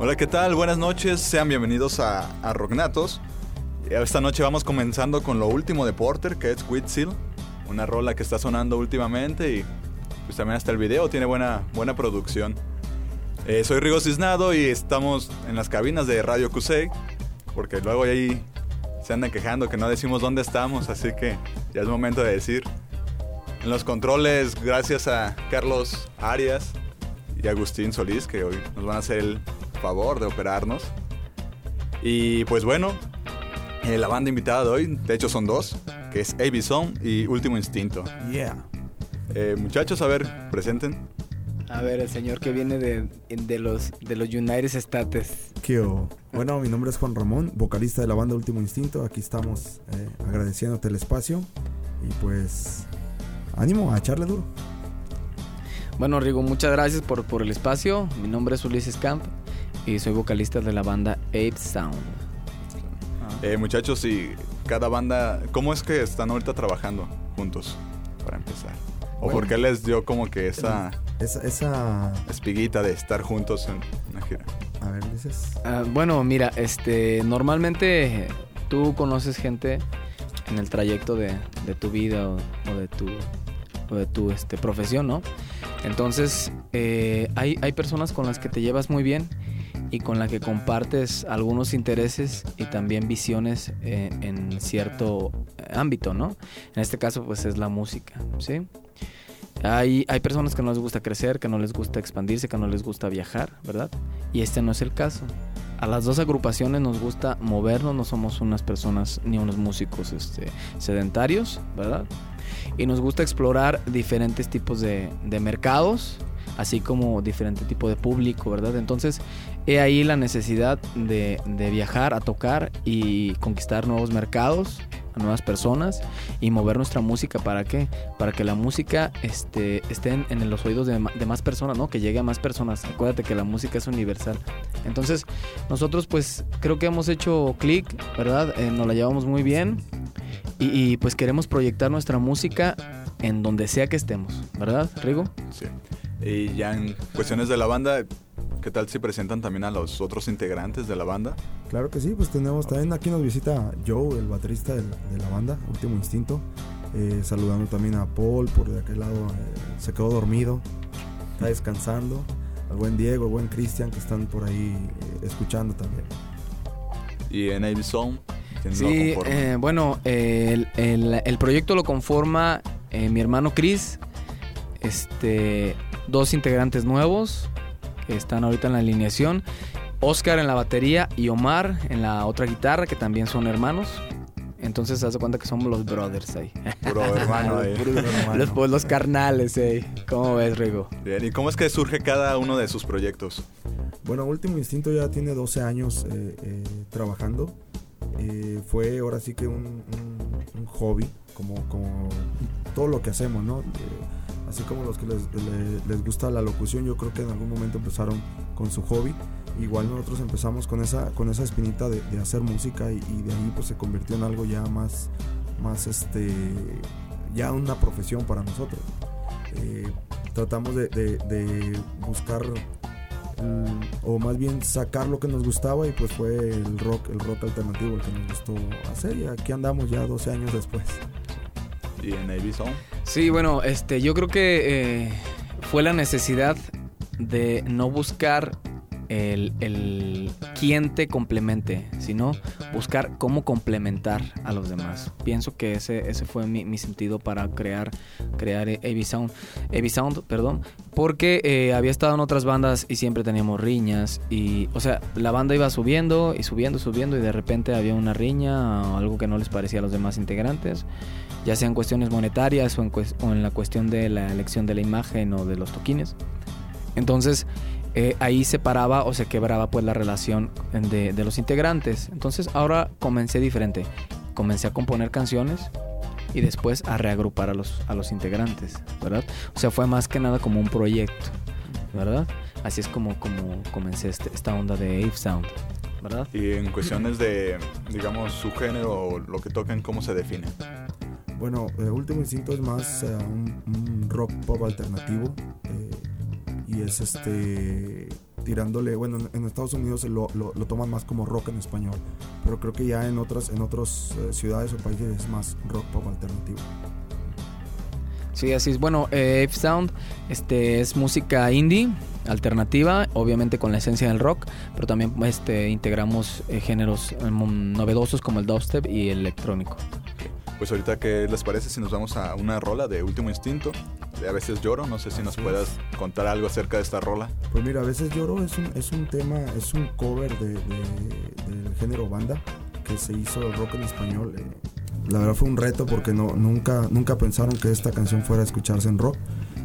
Hola, ¿qué tal? Buenas noches, sean bienvenidos a, a Rocknatos. Esta noche vamos comenzando con lo último de Porter, que es Whitseal, una rola que está sonando últimamente y pues también hasta el video tiene buena, buena producción. Eh, soy Rigo Cisnado y estamos en las cabinas de Radio Cusey, porque luego ahí se andan quejando que no decimos dónde estamos, así que ya es momento de decir. En los controles, gracias a Carlos Arias y Agustín Solís, que hoy nos van a hacer el favor de operarnos. Y pues bueno, Eh, la banda invitada de hoy, de hecho son dos, que es AB Song y Último Instinto. Yeah. Eh, muchachos, a ver, presenten. A ver, el señor que viene de, de los de los United States. ¿Qué hubo? Bueno, mi nombre es Juan Ramón, vocalista de la banda Último Instinto. Aquí estamos eh, agradeciéndote el espacio. Y pues, ánimo a echarle duro. Bueno, Rigo, muchas gracias por, por el espacio. Mi nombre es Ulises Camp y soy vocalista de la banda Ape Sound. Eh, muchachos, y cada banda, ¿cómo es que están ahorita trabajando juntos? Para empezar. ¿O Bueno. por qué les dio como que esa Esa, esa... espiguita de estar juntos en una gira? A ver, dices... Ah, bueno, mira, este, normalmente tú conoces gente en el trayecto de, de tu vida o, o de tu, o de tu este, profesión, ¿no? Entonces, eh, hay, hay personas con las que te llevas muy bien y con las que compartes algunos intereses y también visiones eh, en cierto ámbito, ¿no? En este caso, pues es la música, ¿sí? Hay, hay personas que no les gusta crecer, que no les gusta expandirse, que no les gusta viajar, ¿verdad? Y este no es el caso. A las dos agrupaciones nos gusta movernos, no somos unas personas ni unos músicos este, sedentarios, ¿verdad? Y nos gusta explorar diferentes tipos de, de mercados, así como diferente tipo de público, ¿verdad? Entonces, he ahí la necesidad de, de viajar a tocar y conquistar nuevos mercados, a nuevas personas y mover nuestra música. ¿Para qué? Para que la música este, esté en, en los oídos de, de más personas, ¿no? Que llegue a más personas. Acuérdate que la música es universal. Entonces, nosotros pues creo que hemos hecho clic, ¿verdad? Eh, nos la llevamos muy bien y, y, pues queremos proyectar nuestra música en donde sea que estemos, ¿verdad, Rigo? Sí. Y ya en cuestiones de la banda, ¿qué tal si presentan también a los otros integrantes de la banda? Claro que sí, pues tenemos también aquí nos visita Joe, el baterista de la banda, Último Instinto. Eh, saludando también a Paul por de aquel lado, eh, se quedó dormido, está descansando. Al buen Diego, al buen Cristian que están por ahí eh, escuchando también. Y en ¿quién lo Sí, conforma? eh, bueno, eh, el, el- el proyecto lo conforma eh, mi hermano Chris, este, dos integrantes nuevos están ahorita en la alineación, Oscar en la batería y Omar en la otra guitarra, que también son hermanos. Entonces, haz de cuenta que somos los brothers ahí. Puro hermano ahí. Puro hermano. Los, pues, los carnales, ahí. ¿Cómo ves, Rigo? Bien, ¿y cómo es que surge cada uno de sus proyectos? Bueno, Último Instinto ya tiene 12 años eh, eh, trabajando. Eh, fue ahora sí que un, un- un hobby, como, como todo lo que hacemos, ¿no? Así como los que les, le- les gusta la locución, yo creo que en algún momento empezaron con su hobby. Igual nosotros empezamos con esa, con esa espinita de, hacer música y, de ahí pues se convirtió en algo ya más, más este, ya una profesión para nosotros. Eh, tratamos de buscar mm, o más bien sacar lo que nos gustaba y pues fue el rock, el rock alternativo el que nos gustó hacer y aquí andamos ya 12 años después. Y en Sí, bueno, este, yo creo que eh, fue la necesidad de no buscar el, el quién te complemente, sino buscar cómo complementar a los demás. Pienso que ese, ese fue mi, mi sentido para crear, crear AB Sound, perdón, porque eh, había estado en otras bandas y siempre teníamos riñas y, o sea, la banda iba subiendo y subiendo, subiendo y de repente había una riña o algo que no les parecía a los demás integrantes ya sean cuestiones monetarias o en, o en la cuestión de la elección de la imagen o de los toquines. Entonces eh, ahí se paraba o se quebraba pues la relación de, de los integrantes. Entonces ahora comencé diferente. Comencé a componer canciones y después a reagrupar a los, a los integrantes, ¿verdad? O sea, fue más que nada como un proyecto, ¿verdad? Así es como, como comencé este- esta onda de Ave Sound, ¿verdad? y en cuestiones de, digamos, su género o lo que tocan, ¿cómo se define? Bueno, eh, Último Instinto es más eh, un, rock pop alternativo eh, y es este tirándole, bueno, en, Estados Unidos lo, lo- toman más como rock en español, pero creo que ya en otras en otras eh, ciudades o países es más rock pop alternativo. Sí, así es. Bueno, eh, Sound este, es música indie, alternativa, obviamente con la esencia del rock, pero también este, integramos géneros eh, novedosos como el dubstep y el electrónico. Pues ahorita, ¿qué les parece si nos vamos a una rola de Último Instinto? De A veces lloro, no sé si nos puedas contar algo acerca de esta rola. Pues mira, a veces lloro es un, es un tema, es un cover de, de- del género banda que se hizo el rock en español, eh, la verdad fue un reto porque no, nunca, nunca pensaron que esta canción fuera a escucharse en rock.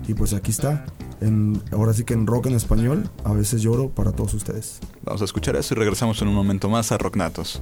Y pues aquí está. En, ahora sí que en rock en español, a veces lloro para todos ustedes. Vamos a escuchar eso y regresamos en un momento más a Rocknatos.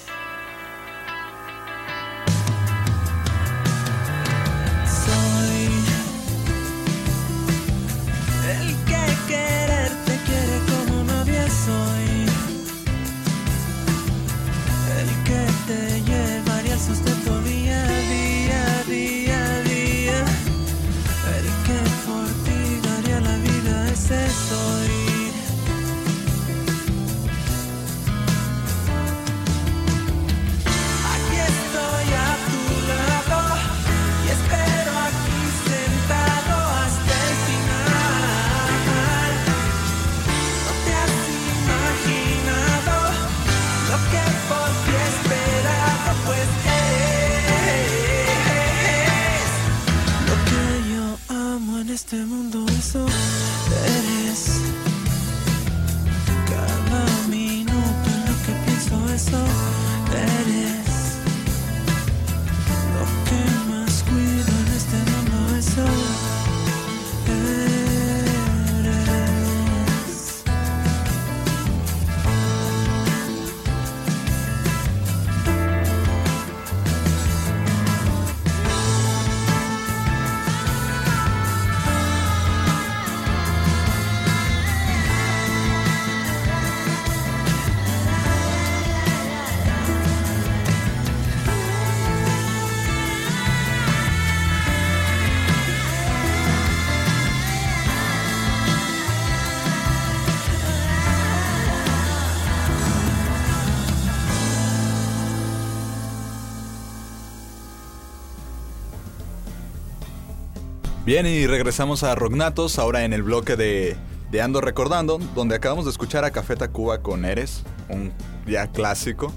Bien, y regresamos a Rognatos, ahora en el bloque de, de Ando Recordando, donde acabamos de escuchar a Café Tacuba con Eres, un ya clásico.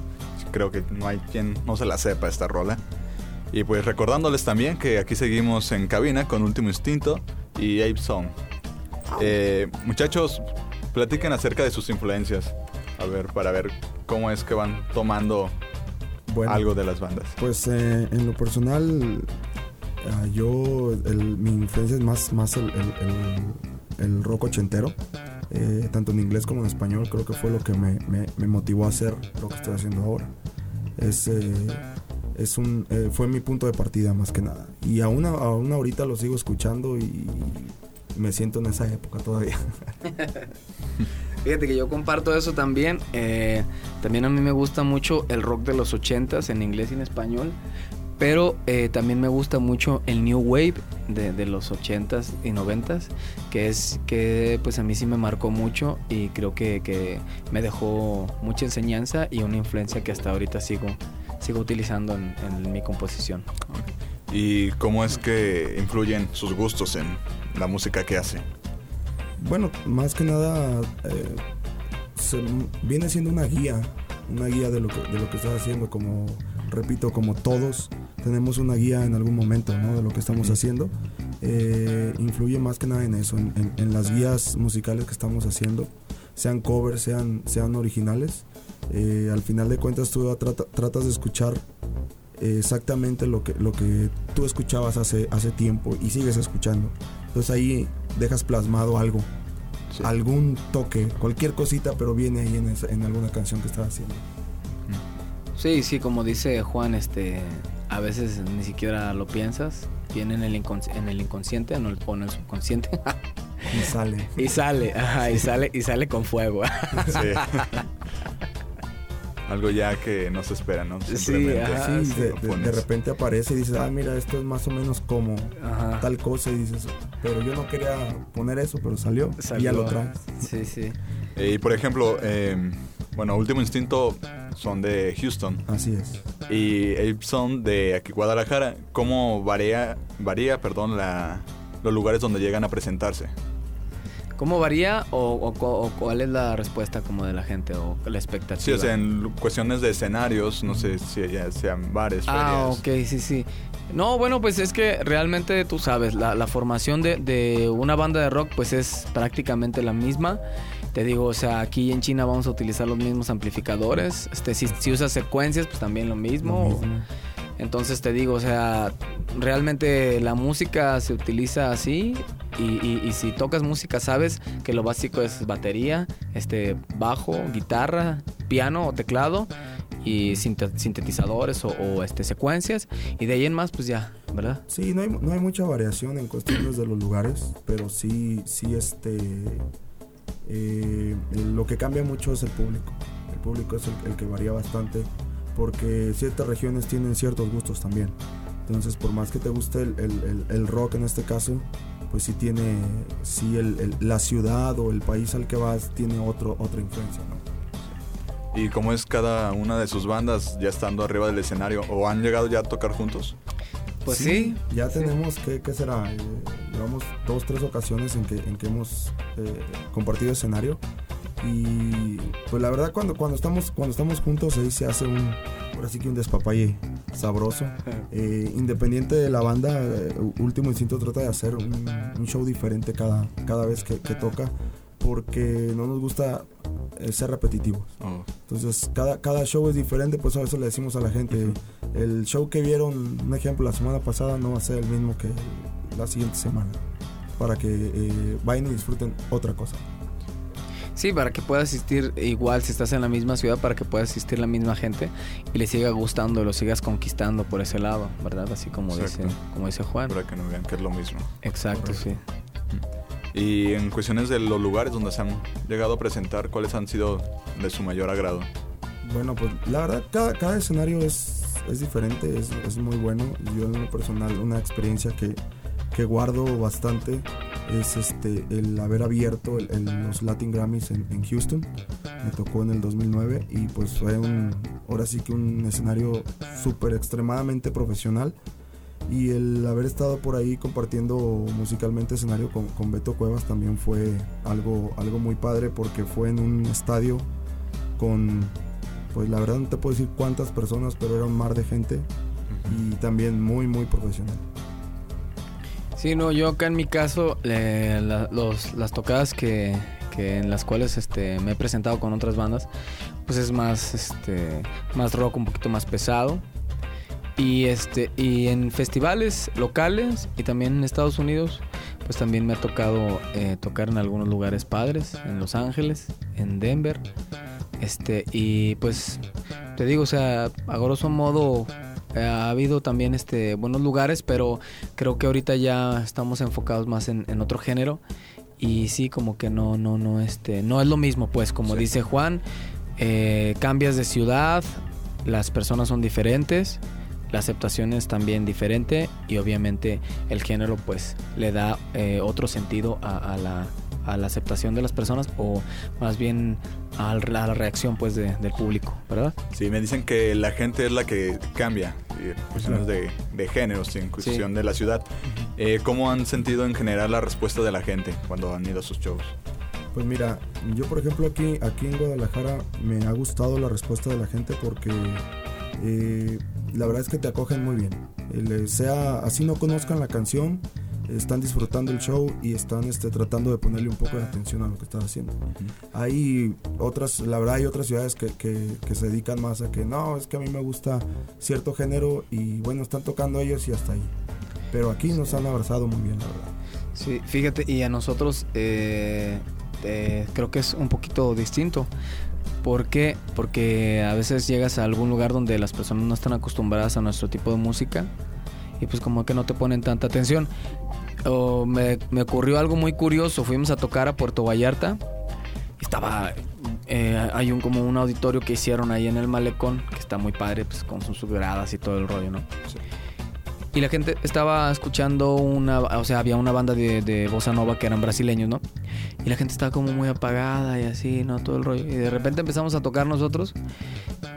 Creo que no hay quien no se la sepa esta rola. Y pues recordándoles también que aquí seguimos en cabina con Último Instinto y Ape Song. Eh, muchachos, platiquen acerca de sus influencias. A ver, para ver cómo es que van tomando Bueno, algo de las bandas. Pues eh, en lo personal, ah, yo, el- mi influencia es más, más el, el- el- rock ochentero, eh, tanto en inglés como en español, creo que fue lo que me, me- me motivó a hacer lo que estoy haciendo ahora. Es, eh, es un, eh, fue mi punto de partida más que nada. Y aún, aún ahorita lo sigo escuchando y me siento en esa época todavía. Fíjate que yo comparto eso también. eh, también a mí me gusta mucho el rock de los 80s en inglés y en español. Pero eh, también me gusta mucho el New Wave de, de los 80s y 90s. Que es que pues a mí sí me marcó mucho y creo que, que me dejó mucha enseñanza y una influencia que hasta ahorita sigo, sigo utilizando en, en mi composición. ¿Y cómo es que influyen sus gustos en la música que hace? Bueno, más que nada eh, se- viene siendo una guía, una guía de lo que, de lo que estás haciendo, como repito, como todos tenemos una guía en algún momento ¿no? de lo que estamos haciendo. Eh, influye más que nada en eso, en, en- en las guías musicales que estamos haciendo, sean covers, sean, sean originales. Eh, al final de cuentas tú trata- tratas de escuchar eh, exactamente lo que, lo que tú escuchabas hace, hace tiempo y sigues escuchando. Entonces ahí dejas plasmado algo, Sí. algún toque, cualquier cosita, pero viene ahí en, esa- en alguna canción que estás haciendo. Sí, sí, como dice Juan, este, a veces ni siquiera lo piensas, viene en el, incons- en el inconsciente, no o en el subconsciente, Y sale. y sale, ajá, y sale, y sale con fuego. Sí. Algo ya que no se espera, ¿no? Sí, ajá. Sí, sí, de, repente aparece y dices, ah, mira, esto es más o menos como Ajá. tal cosa y dices, pero yo no quería poner eso, pero salió, y ya Salió. lo traes. Sí, sí. Eh, y por ejemplo, eh, bueno, Último Instinto son de Houston Así es. y Ape son de aquí Guadalajara. ¿Cómo varía, varía perdón, la, los lugares donde llegan a presentarse? ¿Cómo varía o, o cu- o cuál es la respuesta como de la gente o la expectativa? Sí, o sea, en cuestiones de escenarios, no sé si ya sean bares, Ah, ferias. ok, sí, sí. No, bueno, pues es que realmente tú sabes, la, la formación de, de una banda de rock pues es prácticamente la misma. Te digo, o sea, aquí en China vamos a utilizar los mismos amplificadores. Este, si, si usas secuencias, pues también lo mismo. Lo mismo. Entonces te digo, o sea, realmente la música se utiliza así y, y- y si tocas música sabes que lo básico es batería, este bajo, guitarra, piano o teclado y sinte- sintetizadores o, o, este secuencias y de ahí en más pues ya, ¿verdad? Sí, no hay, no hay mucha variación en cuestiones de los lugares, pero sí, sí, este, eh, lo que cambia mucho es el público. El público es el, el que varía bastante, porque ciertas regiones tienen ciertos gustos también. Entonces, por más que te guste el, el- el- el rock en este caso, pues sí tiene, sí el- el- la ciudad o el país al que vas tiene otro, otra influencia, ¿no? ¿Y cómo es cada una de sus bandas ya estando arriba del escenario? ¿O han llegado ya a tocar juntos? Pues sí. Ya sí. tenemos, ¿qué, qué será? Llevamos dos, tres ocasiones en que, en que hemos eh, compartido escenario. Y pues la verdad cuando, cuando, estamos, cuando estamos juntos ahí se hace un, ahora sí que un despapalle sabroso. Eh, independiente de la banda, eh, Último Instinto trata de hacer un, un show diferente cada, cada vez que, que toca porque no nos gusta eh, ser repetitivos. Oh, Entonces, cada, cada show es diferente, pues a eso le decimos a la gente. El show que vieron, un ejemplo, la semana pasada no va a ser el mismo que la siguiente semana. Para que eh, vayan y disfruten otra cosa. Sí, para que pueda asistir igual si estás en la misma ciudad, para que pueda asistir la misma gente y le siga gustando y lo sigas conquistando por ese lado, ¿verdad? Así como dice, como dice Juan. para que no vean que es lo mismo. Exacto, sí. Y en cuestiones de los lugares donde se han llegado a presentar, ¿cuáles han sido de su mayor agrado? Bueno, pues la verdad, cada, cada escenario es, es diferente, es, es muy bueno. Yo en lo personal, una experiencia que, que guardo bastante es este el haber abierto el- los Latin Grammys en, en Houston. Me tocó en el 2009 y pues fue un, ahora sí que un escenario súper extremadamente profesional. Y el haber estado por ahí compartiendo musicalmente escenario con, con Beto Cuevas también fue algo, algo muy padre porque fue en un estadio con, pues la verdad no te puedo decir cuántas personas, pero era un mar de gente y también muy, muy profesional. Sí, no, yo acá en mi caso, eh, la- los, las tocadas que, que en las cuales este, me he presentado con otras bandas, pues es más, este, más rock, un poquito más pesado. Y, este, y en festivales locales y también en Estados Unidos, pues también me ha tocado eh, tocar en algunos lugares padres, en Los Ángeles, en Denver. Este, y pues te digo, o sea, a grosso modo eh, ha habido también este buenos lugares, pero creo que ahorita ya estamos enfocados más en, en otro género. Y sí, como que no, no, no, este, no es lo mismo, pues, como Sí. dice Juan, eh, cambias de ciudad, las personas son diferentes, la aceptación es también diferente y obviamente el género pues le da eh, otro sentido a, a la, a la aceptación de las personas o más bien a la reacción pues de- del público, ¿verdad? Sí, me dicen que la gente es la que cambia, en cuestiones de, de géneros, en cuestión de la ciudad. Eh, ¿Cómo han sentido en general la respuesta de la gente cuando han ido a sus shows? Pues mira, yo por ejemplo aquí, aquí en Guadalajara me ha gustado la respuesta de la gente porque eh, la verdad es que te acogen muy bien. El, eh, sea así no conozcan la canción, están disfrutando el show y están este, tratando de ponerle un poco de atención a lo que estás haciendo. Hay otras, la verdad hay otras ciudades que, que- que se dedican más a que no, es que a mí me gusta cierto género y bueno, están tocando ellos y hasta ahí. Pero aquí nos han abrazado muy bien, la verdad. Sí, fíjate, y a nosotros eh, eh, creo que es un poquito distinto. ¿Por qué? Porque a veces llegas a algún lugar donde las personas no están acostumbradas a nuestro tipo de música y pues como que no te ponen tanta atención. O me, ocurrió algo muy curioso, fuimos a tocar a Puerto Vallarta estaba... eh, hay un como un auditorio que hicieron ahí en el malecón que está muy padre pues con sus gradas y todo el rollo, ¿no? Y la gente estaba escuchando una, o sea, había una banda de, de bossa nova que eran brasileños, ¿no? Y la gente estaba como muy apagada y así, ¿no? Todo el rollo. Y de repente empezamos a tocar nosotros.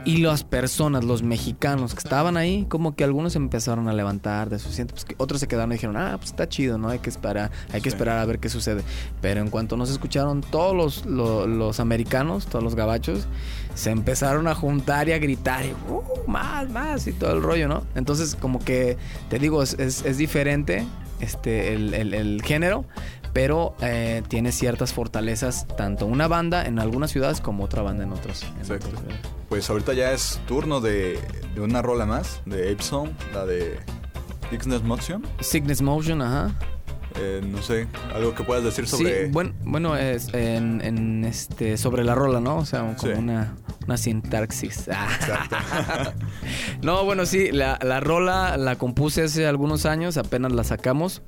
Y las personas, los mexicanos que estaban ahí, como que algunos empezaron a levantar de su asiento. Pues que otros se quedaron y dijeron, ah, pues está chido, ¿no? Hay que esperar, hay que Sí. esperar a ver qué sucede. Pero en cuanto nos escucharon todos los, lo- los americanos, todos los gabachos, se empezaron a juntar y a gritar y "Uh, más, más y todo el rollo, ¿no? Entonces como que, te digo, es, es- es diferente este, el, el- el género, pero eh, tiene ciertas fortalezas, tanto una banda en algunas ciudades como otra banda en otras. Exacto. Pues ahorita ya es turno de, de una rola más, de Ape Song, la de Ixness Motion. Cygnus Motion, ajá. Eh, no sé, algo que puedas decir sobre... Sí, bueno, bueno es en, en, este, sobre la rola, ¿no? O sea, como Sí. una, una sintaxis. Exacto. no, bueno, sí, la, la rola la compuse hace algunos años, apenas la sacamos.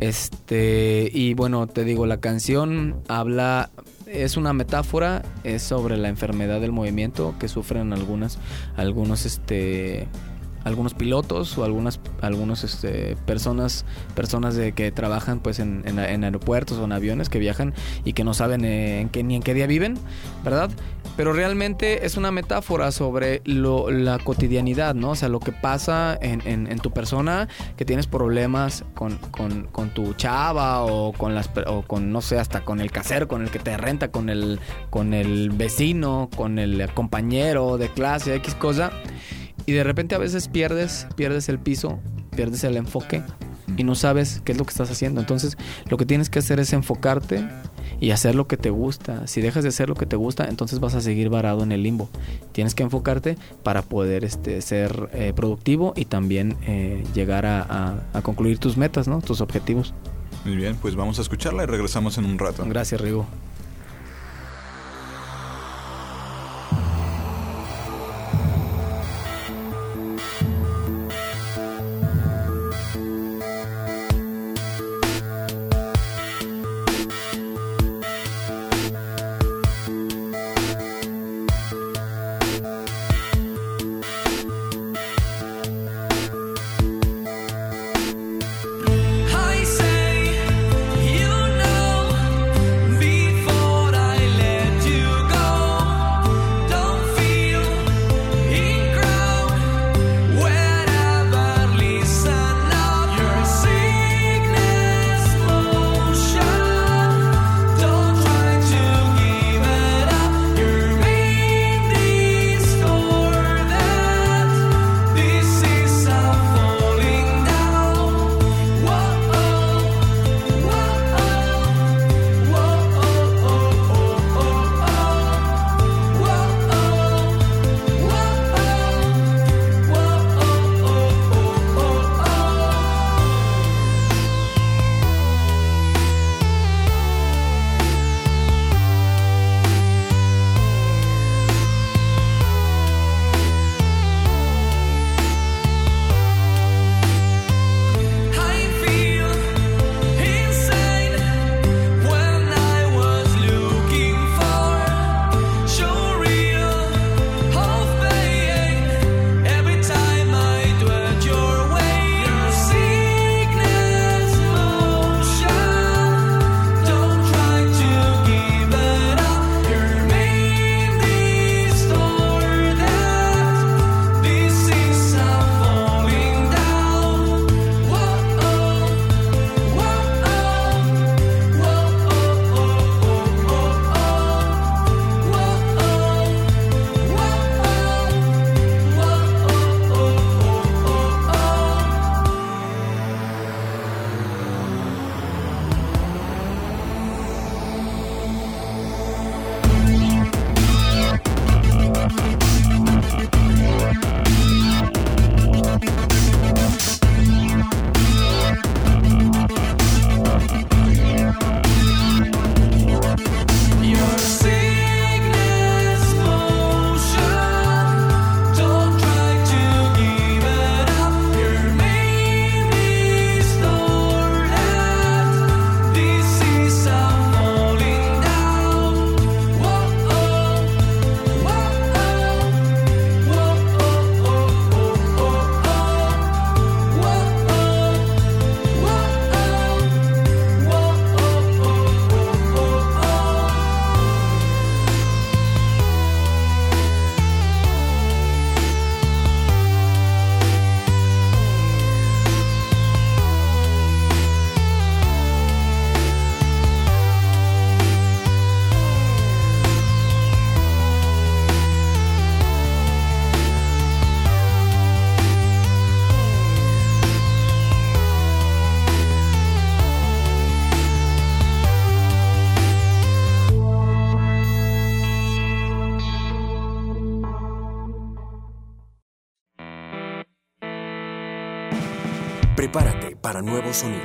Este, y bueno, te digo, la canción habla, es una metáfora, es sobre la enfermedad del movimiento que sufren algunas, algunos, este, algunos pilotos o algunas, algunos, este, personas, personas de que trabajan, pues, en, en- aeropuertos o en aviones que viajan y que no saben eh, en qué, ni en qué día viven, ¿verdad? Pero realmente es una metáfora sobre lo- la cotidianidad, ¿no? O sea, lo que pasa en, en- tu persona, que tienes problemas con, con- con tu chava o con las o con, no sé, hasta con el casero, con el que te renta, con el, con el vecino, con el compañero de clase, X cosa. Y de repente a veces pierdes, pierdes el piso, pierdes el enfoque y no sabes qué es lo que estás haciendo. Entonces, lo que tienes que hacer es enfocarte y hacer lo que te gusta. Si dejas de hacer lo que te gusta, entonces vas a seguir varado en el limbo. Tienes que enfocarte para poder este, ser eh, productivo y también eh, llegar a, a- a concluir tus metas, ¿no? Tus objetivos. Muy bien, pues vamos a escucharla y regresamos en un rato. Gracias, Rigo. Para nuevos sonidos.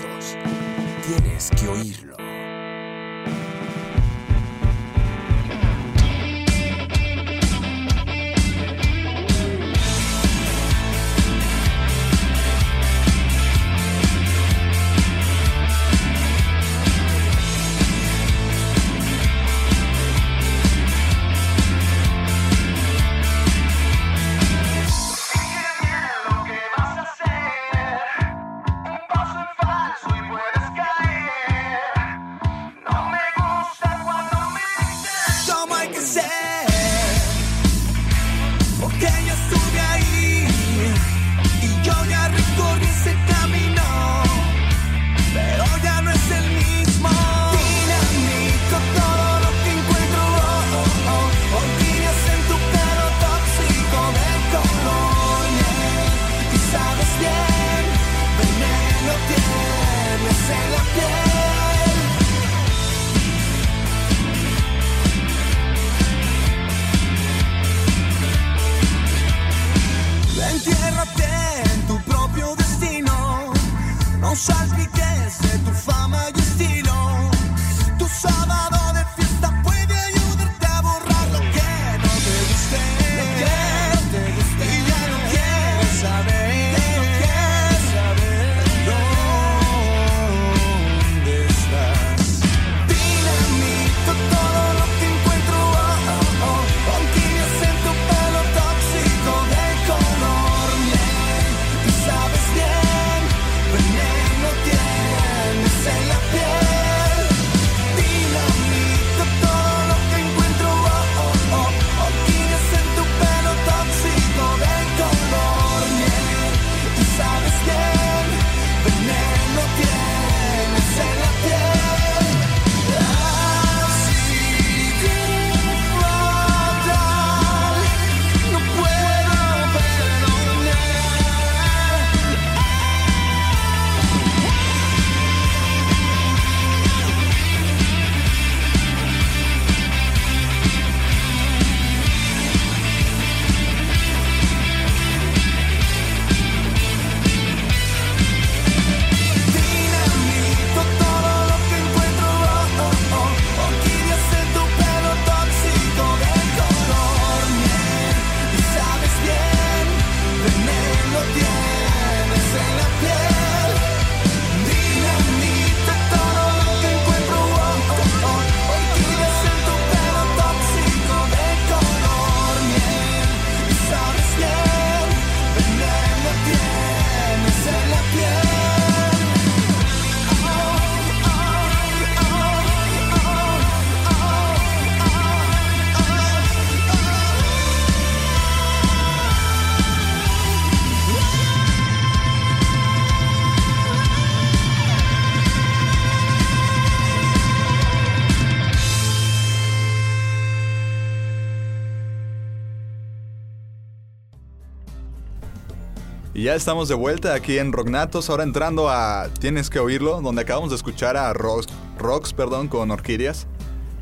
Y ya estamos de vuelta aquí en Rocknatos, ahora entrando a Tienes que oírlo, donde acabamos de escuchar a Rox, Rox perdón, con Orquídeas.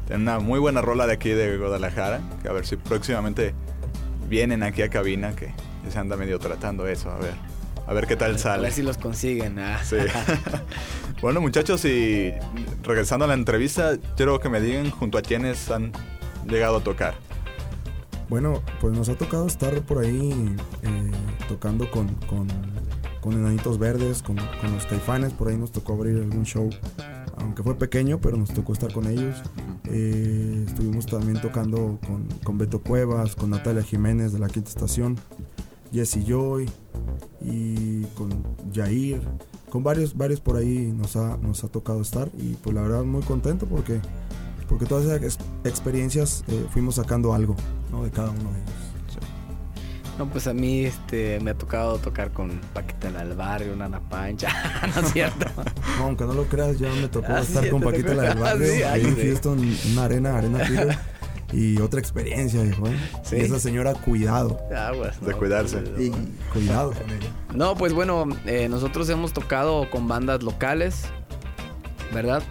Tienen una muy buena rola de aquí de Guadalajara, que a ver si próximamente vienen aquí a cabina, que se anda medio tratando eso, a ver, a ver qué tal A sale. ver si los consiguen. ah. Sí. bueno, muchachos, y regresando a la entrevista, quiero que me digan junto a quienes han llegado a tocar. Bueno, pues nos ha tocado estar por ahí eh, tocando con, con, con Enanitos Verdes, con, con los Caifanes, por ahí nos tocó abrir algún show, aunque fue pequeño, pero nos tocó estar con ellos. Eh, estuvimos también tocando con, con Beto Cuevas, con Natalia Jiménez de la Quinta Estación, Jesse Joy y con Jair. Con varios, varios por ahí nos ha, nos ha tocado estar y pues la verdad muy contento porque porque todas esas ex- experiencias eh, fuimos sacando algo ¿no? de cada uno de ellos. No, pues a mí este, me ha tocado tocar con Paquita la del Barrio, Nana Pancha, ¿no es cierto? No, aunque no lo creas, ya me tocó Ah, sí, estar con Paquita la del barrio, Ah, sí, ahí en sí. Houston, una arena, arena Fever, y otra experiencia, viejo, ¿eh? Sí. Y esa señora, cuidado, Aguas, De no, cuidarse. pues, y cuidado con ella. No, pues bueno, eh, nosotros hemos tocado con bandas locales, ¿verdad?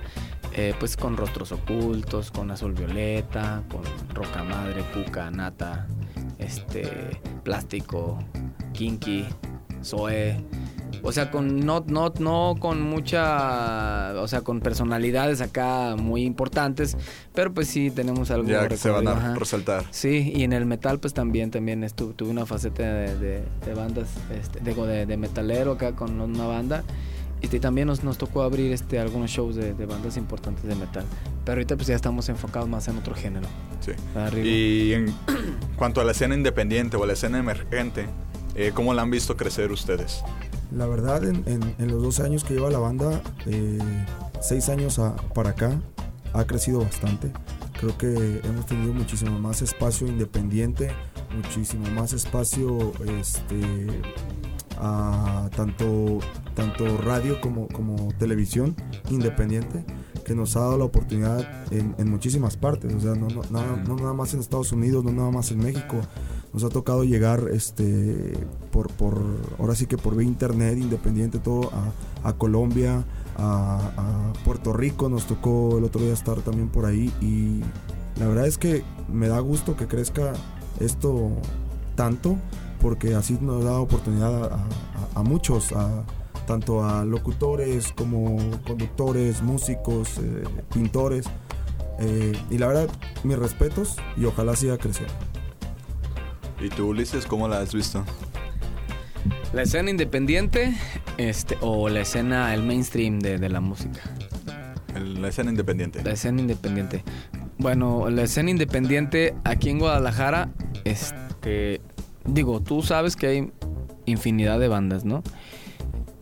Eh, pues con Rostros Ocultos, con Azul Violeta, con Roca Madre, Cuca, Nata, este, Plástico, Kinky, Zoe, O sea, con no, no, no con mucha, o sea, con personalidades acá muy importantes, pero pues sí tenemos algo Ya que se van a ajá. resaltar. Sí, y en el metal pues también, también estu- tuve una faceta de, de- de bandas, este, digo, de, de metalero acá con una banda. Y también nos, nos tocó abrir este, algunos shows de, de bandas importantes de metal. Pero ahorita pues ya estamos enfocados más en otro género. Sí. Arriba. Y en cuanto a la escena independiente o a la escena emergente, eh, ¿cómo la han visto crecer ustedes? La verdad, en, en- en los 12 años que lleva la banda, eh, 6 años a- para acá, ha crecido bastante. Creo que hemos tenido muchísimo más espacio independiente, muchísimo más espacio este, a tanto, tanto radio como, como televisión independiente, que nos ha dado la oportunidad en, muchísimas partes. O sea, no, no- nada, no nada más en Estados Unidos, no nada más en México. Nos ha tocado llegar este por, por ahora sí que por vía internet independiente todo a, a Colombia, a, a Puerto Rico, nos tocó el otro día estar también por ahí y la verdad es que me da gusto que crezca esto tanto porque así nos da oportunidad a, a- a muchos, a, tanto a locutores como conductores, músicos, eh, pintores. eh, y la verdad, mis respetos y ojalá siga creciendo. ¿Y tú, Ulises, cómo la has visto? La escena independiente este, o la escena, el mainstream de, de la música. El- la escena independiente. La escena independiente. Bueno, la escena independiente aquí en Guadalajara, este, digo, tú sabes que hay infinidad de bandas, ¿no?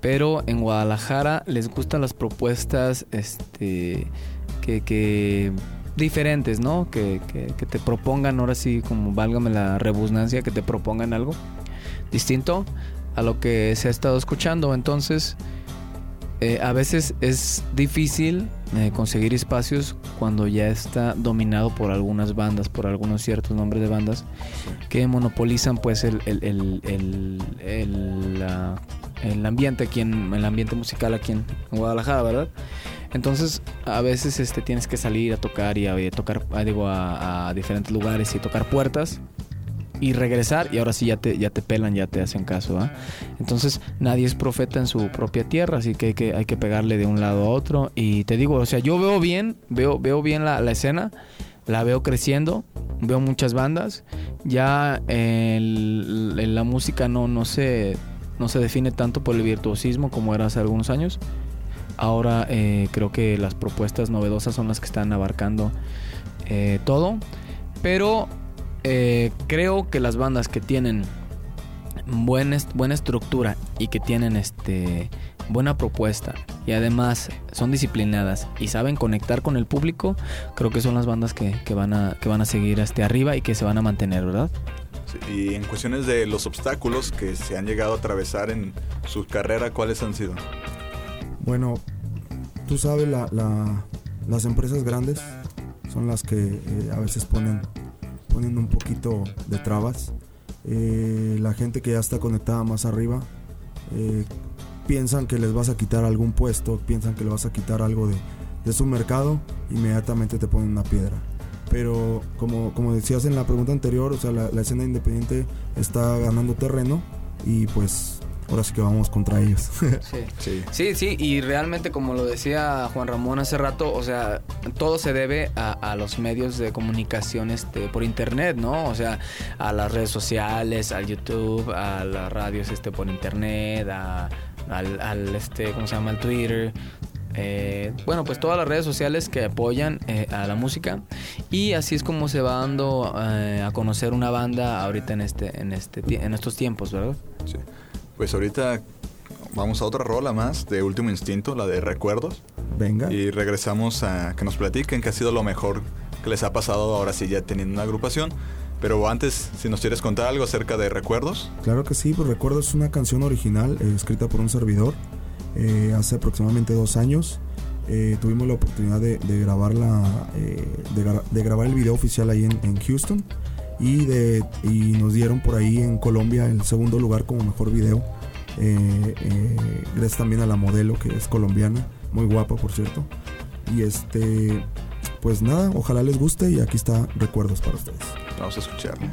Pero en Guadalajara les gustan las propuestas, este, que, que diferentes, ¿no? Que, que, que te propongan, ahora sí, como válgame la rebusnancia, que te propongan algo distinto a lo que se ha estado escuchando. Entonces, eh, a veces es difícil eh, conseguir espacios cuando ya está dominado por algunas bandas, por algunos ciertos nombres de bandas que monopolizan pues el, el, el, el, el, la- el ambiente aquí en el ambiente musical aquí en Guadalajara, ¿verdad? Entonces a veces este tienes que salir a tocar y a, tocar digo a, a diferentes lugares y tocar puertas y regresar y ahora sí ya te, ya te pelan, ya te hacen caso. ¿ah? Entonces nadie es profeta en su propia tierra, así que hay, que hay que pegarle de un lado a otro. Y te digo, o sea, yo veo bien, veo, veo bien la, la escena, la veo creciendo, veo muchas bandas. Ya el- el- la música no, no, se, no se define tanto por el virtuosismo como era hace algunos años. Ahora eh, creo que las propuestas novedosas son las que están abarcando eh, todo. Pero eh, creo que las bandas que tienen buen est- buena estructura y que tienen este buena propuesta y además son disciplinadas y saben conectar con el público, creo que son las bandas que, que van a que van a seguir este arriba y que se van a mantener, ¿verdad? Sí, Y en cuestiones de los obstáculos que se han llegado a atravesar en su carrera, ¿cuáles han sido? Bueno, tú sabes, la- la- las empresas grandes son las que eh, a veces ponen, ponen un poquito de trabas. Eh, la gente que ya está conectada más arriba eh, piensan que les vas a quitar algún puesto, piensan que le vas a quitar algo de, de su mercado, inmediatamente te ponen una piedra. Pero como, como decías en la pregunta anterior, o sea, la escena independiente está ganando terreno y pues ahora sí que vamos contra ellos. Sí. Sí. Sí, sí, y realmente como lo decía Juan Ramón hace rato, o sea, todo se debe a, a los medios de comunicación este, por internet, ¿no? O sea, a las redes sociales, al YouTube, a las radios este, por internet, a- al, al, este, ¿cómo se llama? Al Twitter. Eh, bueno, pues todas las redes sociales que apoyan eh, a la música y así es como se va dando eh, a conocer una banda ahorita en este en este en estos tiempos, ¿verdad? Sí. Pues ahorita vamos a otra rola más de Último Instinto, la de Recuerdos. Venga. Y regresamos a que nos platiquen qué ha sido lo mejor que les ha pasado ahora sí ya teniendo una agrupación. Pero antes, si nos quieres contar algo acerca de Recuerdos. Claro que sí, pues recuerdo es una canción original eh, escrita por un servidor eh, hace aproximadamente dos años. Eh, tuvimos la oportunidad de, de grabarla, de, gra- de grabar el video oficial ahí en, en Houston y, de, y nos dieron por ahí en Colombia el segundo lugar como mejor video. Eh, eh, gracias también a la modelo que es colombiana, muy guapa por cierto. Y este, pues nada, ojalá les guste y aquí está recuerdos para ustedes. Vamos a escucharla.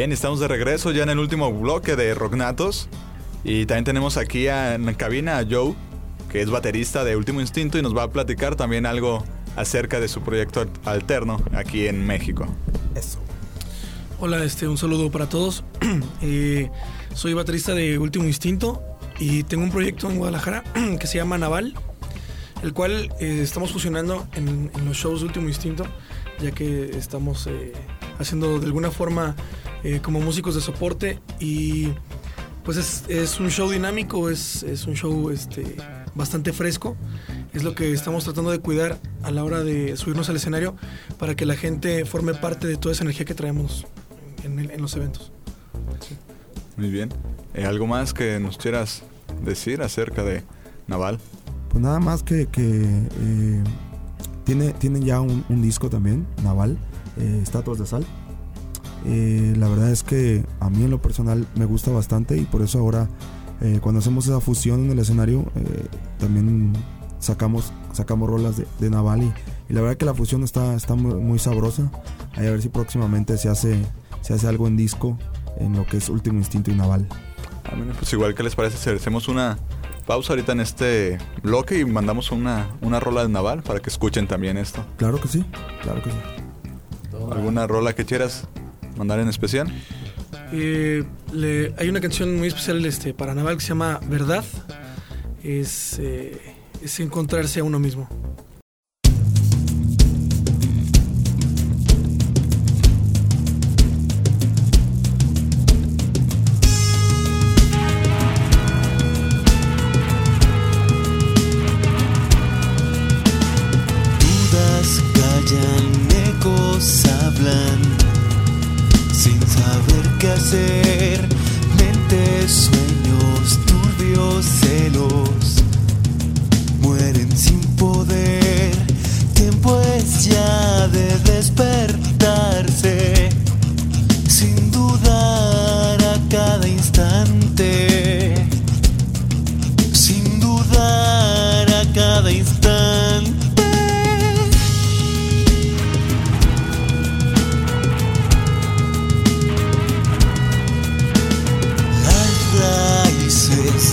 Bien, estamos de regreso ya en el último bloque de Rocknatos. Y también tenemos aquí a- en la cabina a Joe, que es baterista de Último Instinto y nos va a platicar también algo acerca de su proyecto alterno aquí en México. Eso. Hola, este, un saludo para todos. Eh, soy baterista de Último Instinto y tengo un proyecto en Guadalajara que se llama Naval, el cual eh, estamos fusionando en, en los shows de Último Instinto, ya que estamos eh, haciendo de alguna forma eh, como músicos de soporte y pues es, es un show dinámico, es, es un show este, bastante fresco. Es lo que estamos tratando de cuidar a la hora de subirnos al escenario para que la gente forme parte de toda esa energía que traemos en, el- en los eventos. Muy bien. Eh, ¿Algo más que nos quieras decir acerca de Naval? Pues nada más que, que, eh, tiene, tienen ya un, un disco también, Naval, eh, Estatuas de Sal. Eh, la verdad es que a mí en lo personal me gusta bastante y por eso ahora eh, cuando hacemos esa fusión en el escenario eh, también sacamos, sacamos rolas de, de Naval y, y la verdad que la fusión está, está muy, muy sabrosa. Ahí a ver si próximamente se hace, se hace algo en disco en lo que es Último Instinto y Naval. Ah, bueno, pues igual que les parece si hacemos una pausa ahorita en este bloque y mandamos una, una rola de Naval para que escuchen también esto. Claro que sí, claro que sí. ¿Alguna rola que quieras mandar en especial? Eh, le- hay una canción muy especial este, para Naval que se llama Verdad. Es, eh, es encontrarse a uno mismo. to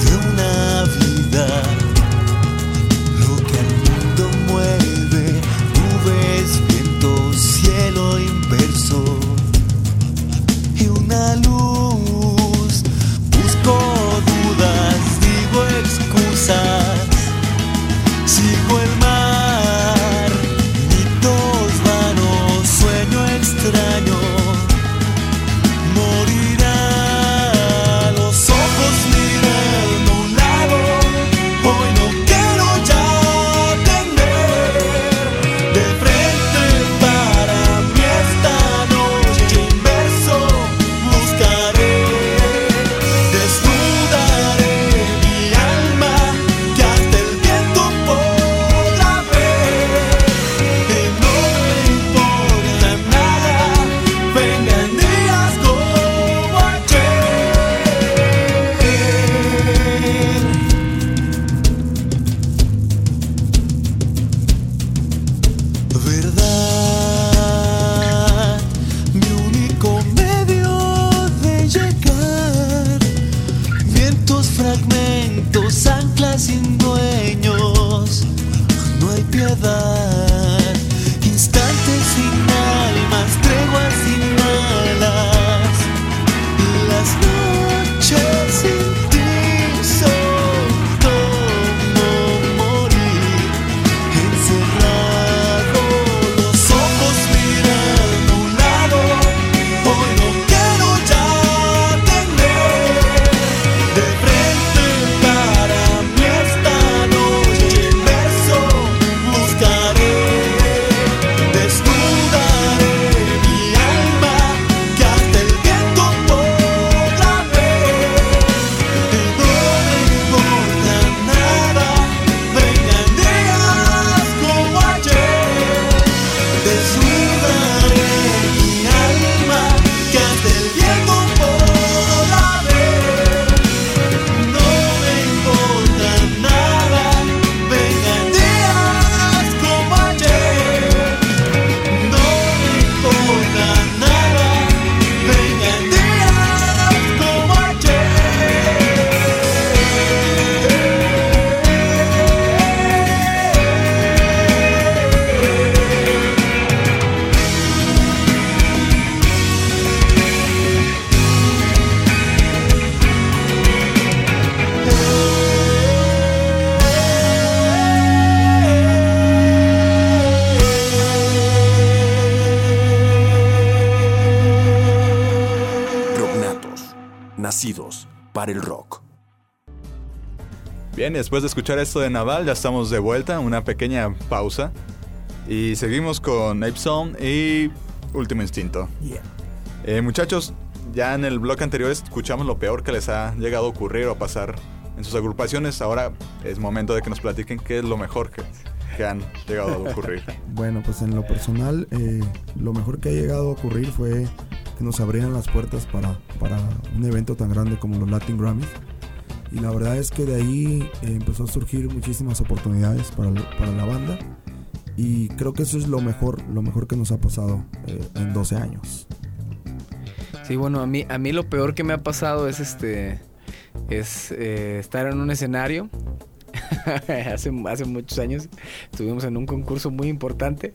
después de escuchar esto de Naval, ya estamos de vuelta, una pequeña pausa. Y seguimos con Ape Sound y Último Instinto. Yeah. Eh, muchachos, ya en el bloque anterior escuchamos lo peor que les ha llegado a ocurrir o a pasar en sus agrupaciones. Ahora es momento de que nos platiquen qué es lo mejor que, que han llegado a ocurrir. Bueno, pues en lo personal, eh, lo mejor que ha llegado a ocurrir fue que nos abrieran las puertas para, para un evento tan grande como los Latin Grammys. Y la verdad es que de ahí eh, empezó a surgir muchísimas oportunidades para, para la banda. Y creo que eso es lo mejor, lo mejor que nos ha pasado eh, en 12 años. Sí, bueno, a mí, a mí lo peor que me ha pasado es este. Es eh, estar en un escenario. hace, hace muchos años estuvimos en un concurso muy importante.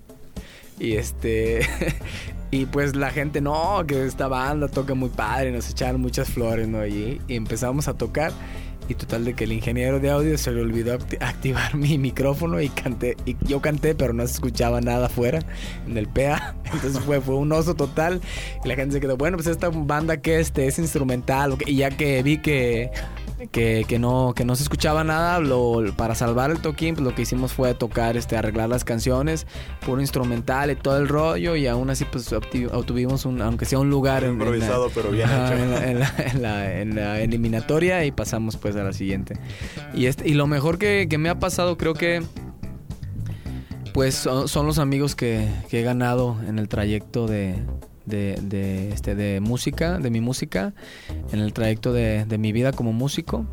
Y este. y pues la gente, no, que esta banda toca muy padre, nos echaron muchas flores, ¿no? Y, y empezamos a tocar. Y total de que el ingeniero de audio se le olvidó acti- activar mi micrófono y canté. Y yo canté, pero no se escuchaba nada afuera en el PA. Entonces fue, fue un oso total. Y la gente se quedó, bueno, pues esta banda que este es instrumental. o qué?". Y ya que vi que, que, que no, que no se escuchaba nada, lo, para salvar el toquín, pues lo que hicimos fue tocar, este, arreglar las canciones, puro instrumental y todo el rollo. Y aún así, pues obtuvimos un, aunque sea un lugar en- en la- Improvisado, pero bien hecho. en la, en la- en la- en la eliminatoria y pasamos pues a la siguiente. Y, este, y lo mejor que, que me ha pasado creo que pues son, son los amigos que, que he ganado en el trayecto de, de, este, de música, de mi música, en el trayecto de, de mi vida como músico.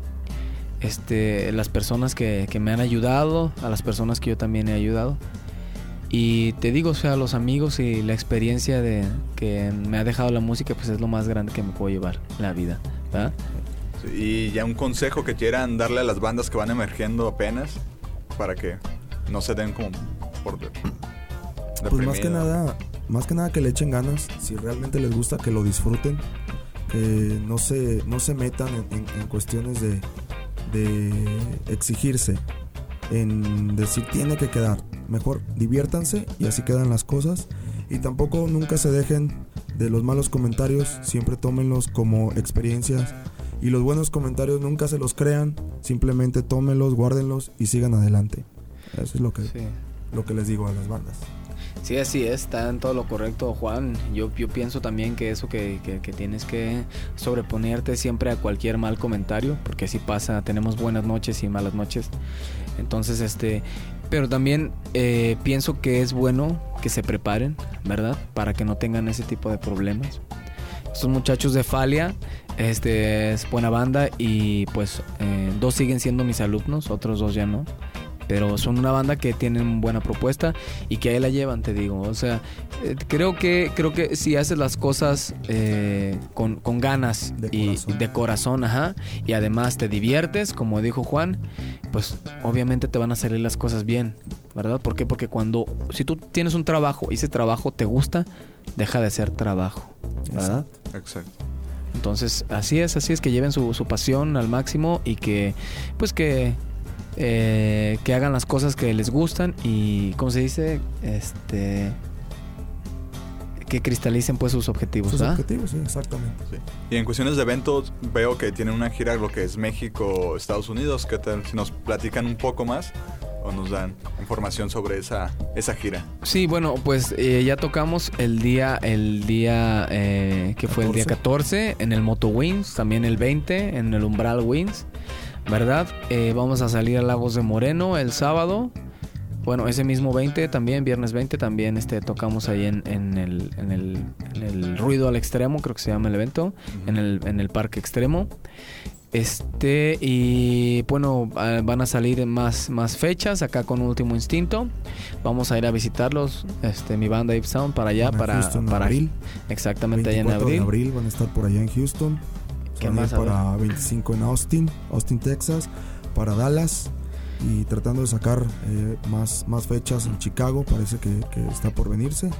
Este, las personas que, que me han ayudado, a las personas que yo también he ayudado. Y te digo, o sea, los amigos y la experiencia de que me ha dejado la música, pues es lo más grande que me puedo llevar en la vida. Y ya un consejo que quieran darle a las bandas que van emergiendo apenas para que no se den como por Pues más que nada, más que nada que le echen ganas, si realmente les gusta que lo disfruten, que no se, no se metan en, en- en cuestiones de, de exigirse, en decir tiene que quedar. Mejor diviértanse y así quedan las cosas. Y tampoco nunca se dejen de los malos comentarios, siempre tómenlos como experiencias. Y los buenos comentarios nunca se los crean, simplemente tómenlos, guárdenlos y sigan adelante. Eso es lo que, Sí. lo que les digo a las bandas. Sí, así es, está en todo lo correcto, Juan. Yo, yo pienso también que eso que, que- tienes que sobreponerte siempre a cualquier mal comentario, porque así pasa, tenemos buenas noches y malas noches. Entonces, este, pero también eh, pienso que es bueno que se preparen, ¿verdad? Para que no tengan ese tipo de problemas. Estos muchachos de Falia, este, es buena banda y pues eh, dos siguen siendo mis alumnos, otros dos ya no. Pero son una banda que tienen buena propuesta y que ahí la llevan, te digo. O sea, eh, creo que creo que si haces las cosas eh, con, con ganas De y corazón. de corazón, ajá, y además te diviertes, como dijo Juan, pues obviamente te van a salir las cosas bien, ¿verdad? ¿Por qué? Porque cuando, si tú tienes un trabajo y ese trabajo te gusta, deja de ser trabajo, ¿verdad? Exacto. Entonces, así es, así es que lleven su, su pasión al máximo y que, pues que, eh, que hagan las cosas que les gustan y, ¿cómo se dice? Este, que cristalicen pues sus objetivos, Sus ¿verdad? objetivos, sí, exactamente. Sí. Y en cuestiones de eventos, veo que tienen una gira lo que es México, Estados Unidos. ¿Qué tal si nos platican un poco más o nos dan información sobre esa, esa gira? Sí, bueno, pues eh, ya tocamos el día, el día eh, que fue el día 14 en el Moto Wings, también el 20 en el Umbral Wings, ¿verdad? Eh, vamos a salir a Lagos de Moreno el sábado. Bueno, ese mismo 20 también, viernes 20 también este, tocamos ahí en, en el, en, el, en el Ruido al Extremo, creo que se llama el evento, en, el, en el Parque Extremo. Este, y bueno, ah, van a salir más, más fechas acá con Último Instinto. Vamos a ir a visitarlos, este, mi banda Ape Sound para allá, para, Houston en para abril. exactamente allá en 24 de abril. abril van a estar por allá en Houston. Ver. para 25 en Austin, Austin, Texas, para Dallas y tratando de sacar eh, más, más fechas en Chicago, parece que, que está por venirse.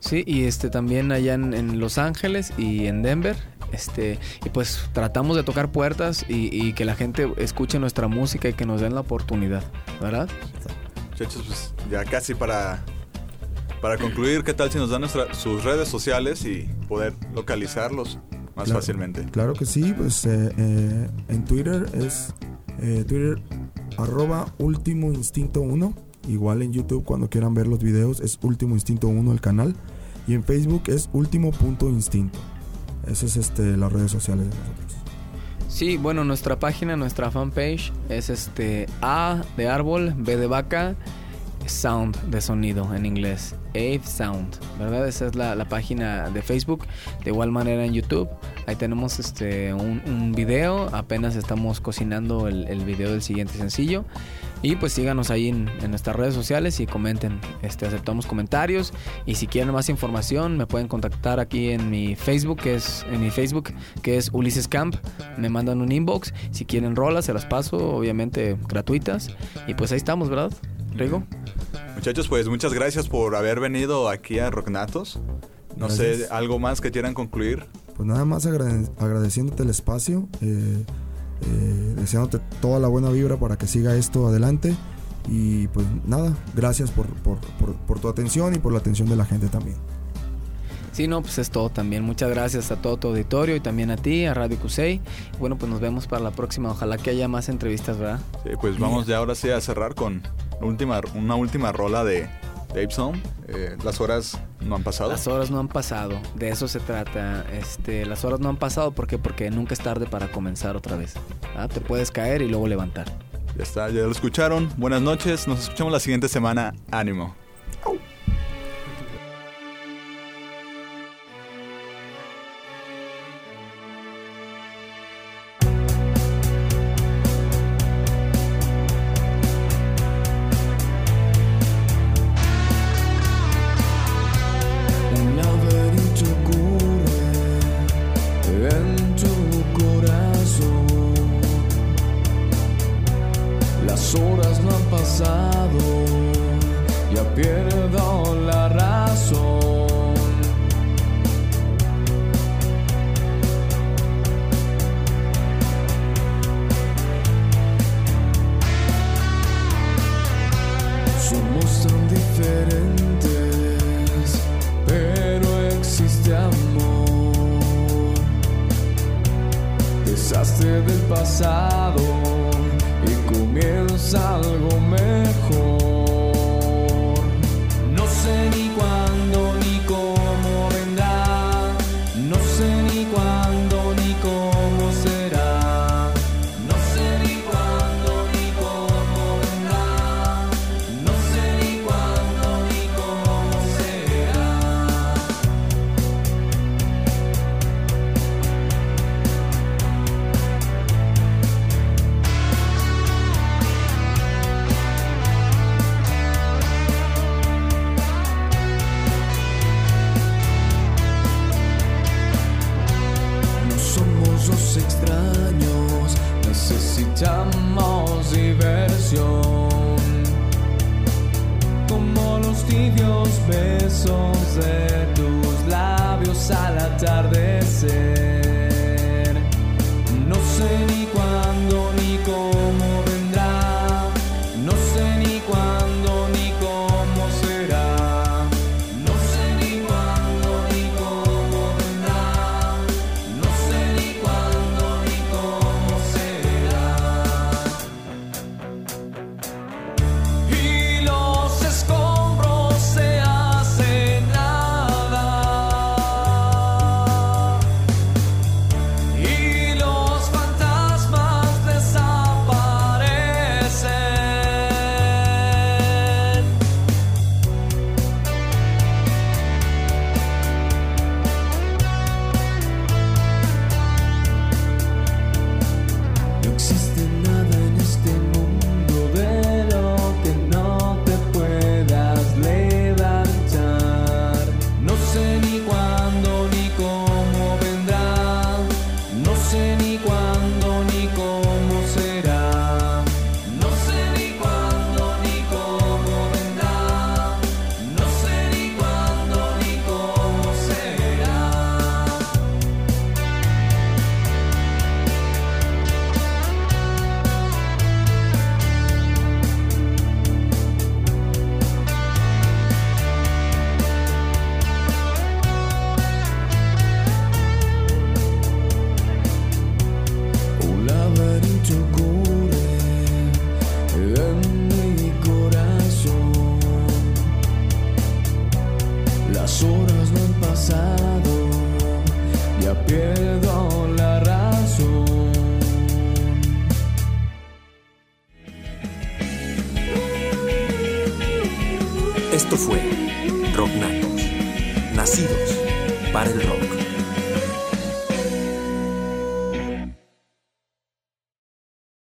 Sí, y este también allá en, en Los Ángeles y en Denver. Este, y pues tratamos de tocar puertas y, y que la gente escuche nuestra música y que nos den la oportunidad, ¿verdad? Muchachos, pues ya casi para, para concluir, ¿qué tal si nos dan nuestra- sus redes sociales y poder localizarlos más Claro. fácilmente? Claro que sí, pues eh, eh, en Twitter es eh, Twitter arroba último instinto 1. Igual en YouTube cuando quieran ver los videos es último instinto 1 el canal. Y en Facebook es último punto instinto. Esas es este, las redes sociales de nosotros. Sí, bueno, nuestra página, nuestra fanpage es este A de árbol, B de vaca, Sound de sonido en inglés. Ave Sound, ¿verdad? Esa es la, la página de Facebook. De igual manera en YouTube. Ahí tenemos este un, video. Apenas estamos cocinando el, video del siguiente sencillo. Y pues síganos ahí en, en nuestras redes sociales y comenten. Este, aceptamos comentarios. Y si quieren más información, me pueden contactar aquí en mi Facebook, que es en mi Facebook, que es Ulises Camp. Me mandan un inbox. Si quieren rolas, se las paso, obviamente gratuitas. Y pues ahí estamos, ¿verdad? Rigo. Muchachos, pues muchas gracias por haber venido aquí a Rocknatos. No sé, algo más que quieran concluir. Pues nada más agrade- agradeciéndote el espacio, eh, eh, deseándote toda la buena vibra para que siga esto adelante. Y pues nada, gracias por, por, por- por tu atención y por la atención de la gente también. Sí, no, pues es todo también. Muchas gracias a todo tu auditorio y también a ti, a Radio Cusey. Bueno, pues nos vemos para la próxima. Ojalá que haya más entrevistas, ¿verdad? Sí, pues vamos ya ahora sí a cerrar con última, una última rola de Dave Song. Eh, las horas no han pasado. Las horas no han pasado, de eso se trata. Este, las horas no han pasado, ¿por qué? Porque nunca es tarde para comenzar otra vez. ¿ah? Te puedes caer y luego levantar. Ya está, ya lo escucharon. Buenas noches, nos escuchamos la siguiente semana. Ánimo.